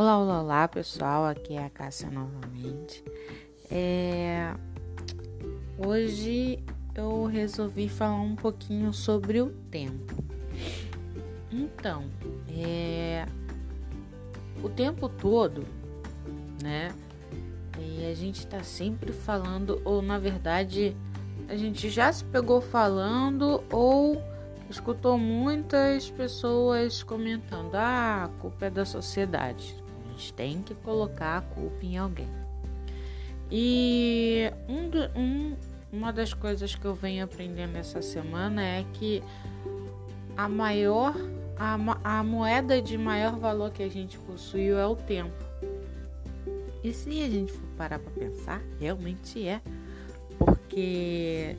Olá, olá, olá pessoal, aqui é a Cássia novamente. É... Hoje eu resolvi falar um pouquinho sobre o tempo. Então, é... o tempo todo, né? E a gente tá sempre falando, ou na verdade, a gente já se pegou falando, ou escutou muitas pessoas comentando: ah, a culpa é da sociedade. Gente tem que colocar a culpa em alguém. E um, um, uma das coisas que eu venho aprendendo essa semana é que a maior, a, a moeda de maior valor que a gente possui é o tempo. E se a gente for parar para pensar, realmente é. Porque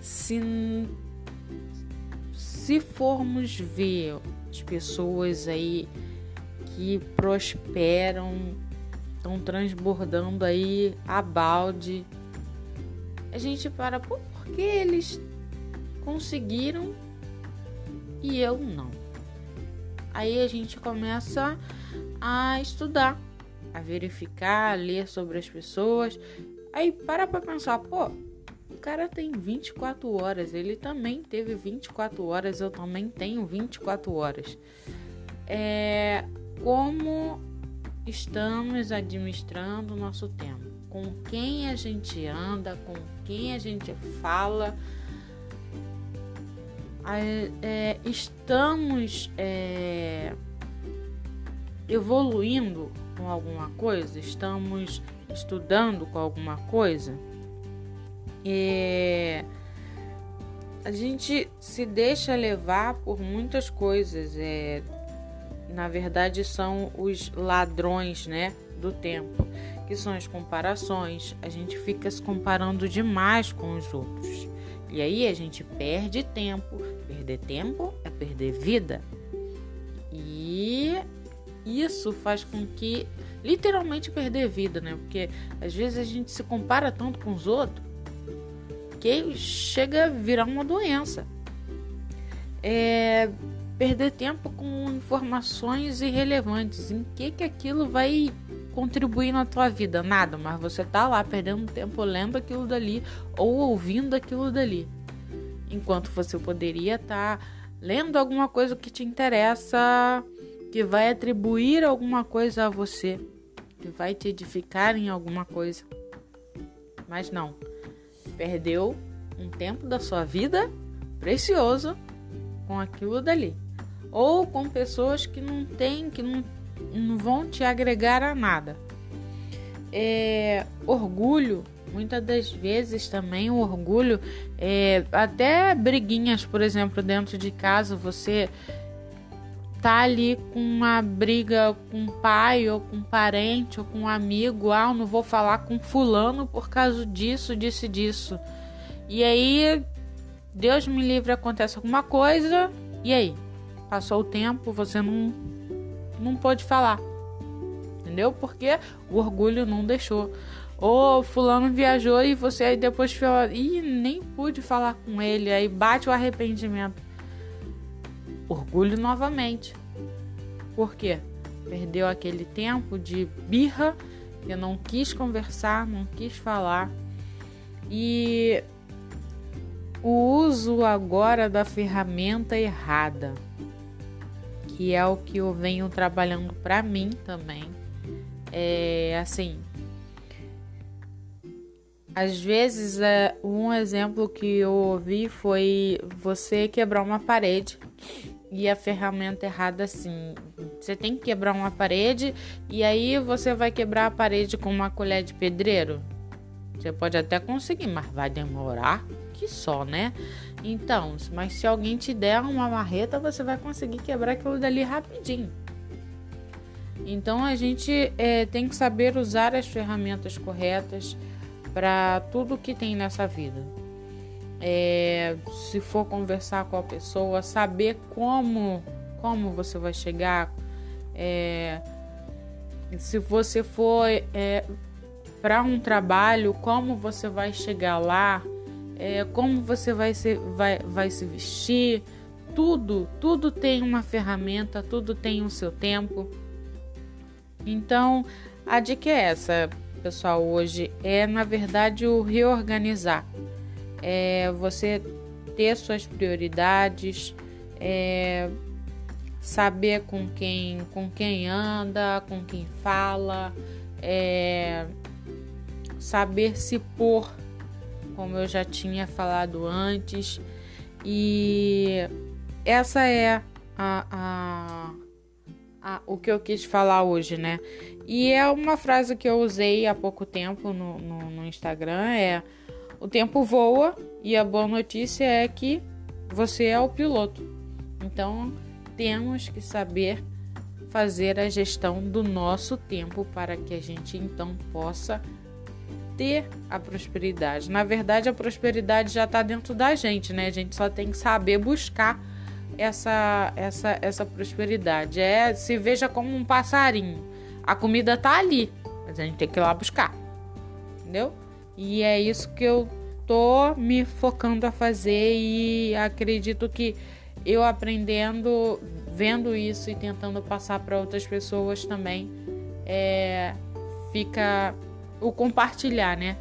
se se formos ver as pessoas aí que prosperam, estão transbordando aí a balde, a gente para, por que eles conseguiram e eu não? Aí a gente começa a estudar, a verificar, a ler sobre as pessoas. Aí para pra pensar, pô, o cara tem 24 horas, ele também teve 24 horas, eu também tenho 24 horas. É como estamos administrando o nosso tempo, com quem a gente anda, com quem a gente fala. É, estamos é, evoluindo com alguma coisa, estamos estudando com alguma coisa. É, a gente se deixa levar por muitas coisas. É, na verdade, são os ladrões né, do tempo, que são as comparações. A gente fica se comparando demais com os outros. E aí a gente perde tempo. Perder tempo é perder vida. E isso faz com que literalmente perder vida, né? Porque às vezes a gente se compara tanto com os outros que chega a virar uma doença. É, perder tempo com informações irrelevantes. Em que que aquilo vai contribuir na tua vida? Nada, mas você tá lá perdendo tempo lendo aquilo dali ou ouvindo aquilo dali. Enquanto você poderia estar tá lendo alguma coisa que te interessa, que vai atribuir alguma coisa a você, que vai te edificar em alguma coisa. Mas não perdeu um tempo da sua vida precioso com aquilo dali. Ou com pessoas que não têm, que não, não vão te agregar a nada. É, orgulho, muitas das vezes também o orgulho, é, até briguinhas, por exemplo, dentro de casa, você tá ali com uma briga com pai ou com parente ou com um amigo, ah, eu não vou falar com fulano por causa disso, disso disso. E aí, Deus me livre, acontece alguma coisa, e aí? Passou o tempo, você não não pôde falar. Entendeu? Porque o orgulho não deixou. Ou fulano viajou e você aí depois fala, ih, nem pude falar com ele, aí bate o arrependimento orgulho novamente. Por quê? Perdeu aquele tempo de birra, que não quis conversar, não quis falar. E o uso agora da ferramenta errada, que é o que eu venho trabalhando para mim também. É assim, às vezes, é, um exemplo que eu ouvi foi você quebrar uma parede e a ferramenta errada assim. Você tem que quebrar uma parede e aí você vai quebrar a parede com uma colher de pedreiro. Você pode até conseguir, mas vai demorar que só, né? Então, mas se alguém te der uma marreta, você vai conseguir quebrar aquilo dali rapidinho. Então a gente é, tem que saber usar as ferramentas corretas para tudo que tem nessa vida é, se for conversar com a pessoa, saber como, como você vai chegar. É, se você for é, para um trabalho, como você vai chegar lá, é, como você vai se, vai, vai se vestir, tudo, tudo tem uma ferramenta, tudo tem o seu tempo. Então, a dica é essa, pessoal, hoje é na verdade o reorganizar. É você ter suas prioridades, é saber com quem com quem anda, com quem fala, é saber se pôr, como eu já tinha falado antes, e essa é a, a, a, o que eu quis falar hoje, né? E é uma frase que eu usei há pouco tempo no, no, no Instagram: é o tempo voa e a boa notícia é que você é o piloto. Então temos que saber fazer a gestão do nosso tempo para que a gente então possa ter a prosperidade. Na verdade, a prosperidade já está dentro da gente, né? A gente só tem que saber buscar essa essa essa prosperidade. É, se veja como um passarinho. A comida tá ali, mas a gente tem que ir lá buscar. Entendeu? E é isso que eu tô me focando a fazer e acredito que eu aprendendo, vendo isso e tentando passar para outras pessoas também, é, fica o compartilhar, né?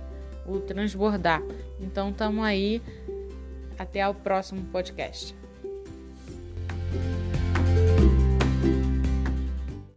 O transbordar. Então, tamo aí. Até o próximo podcast.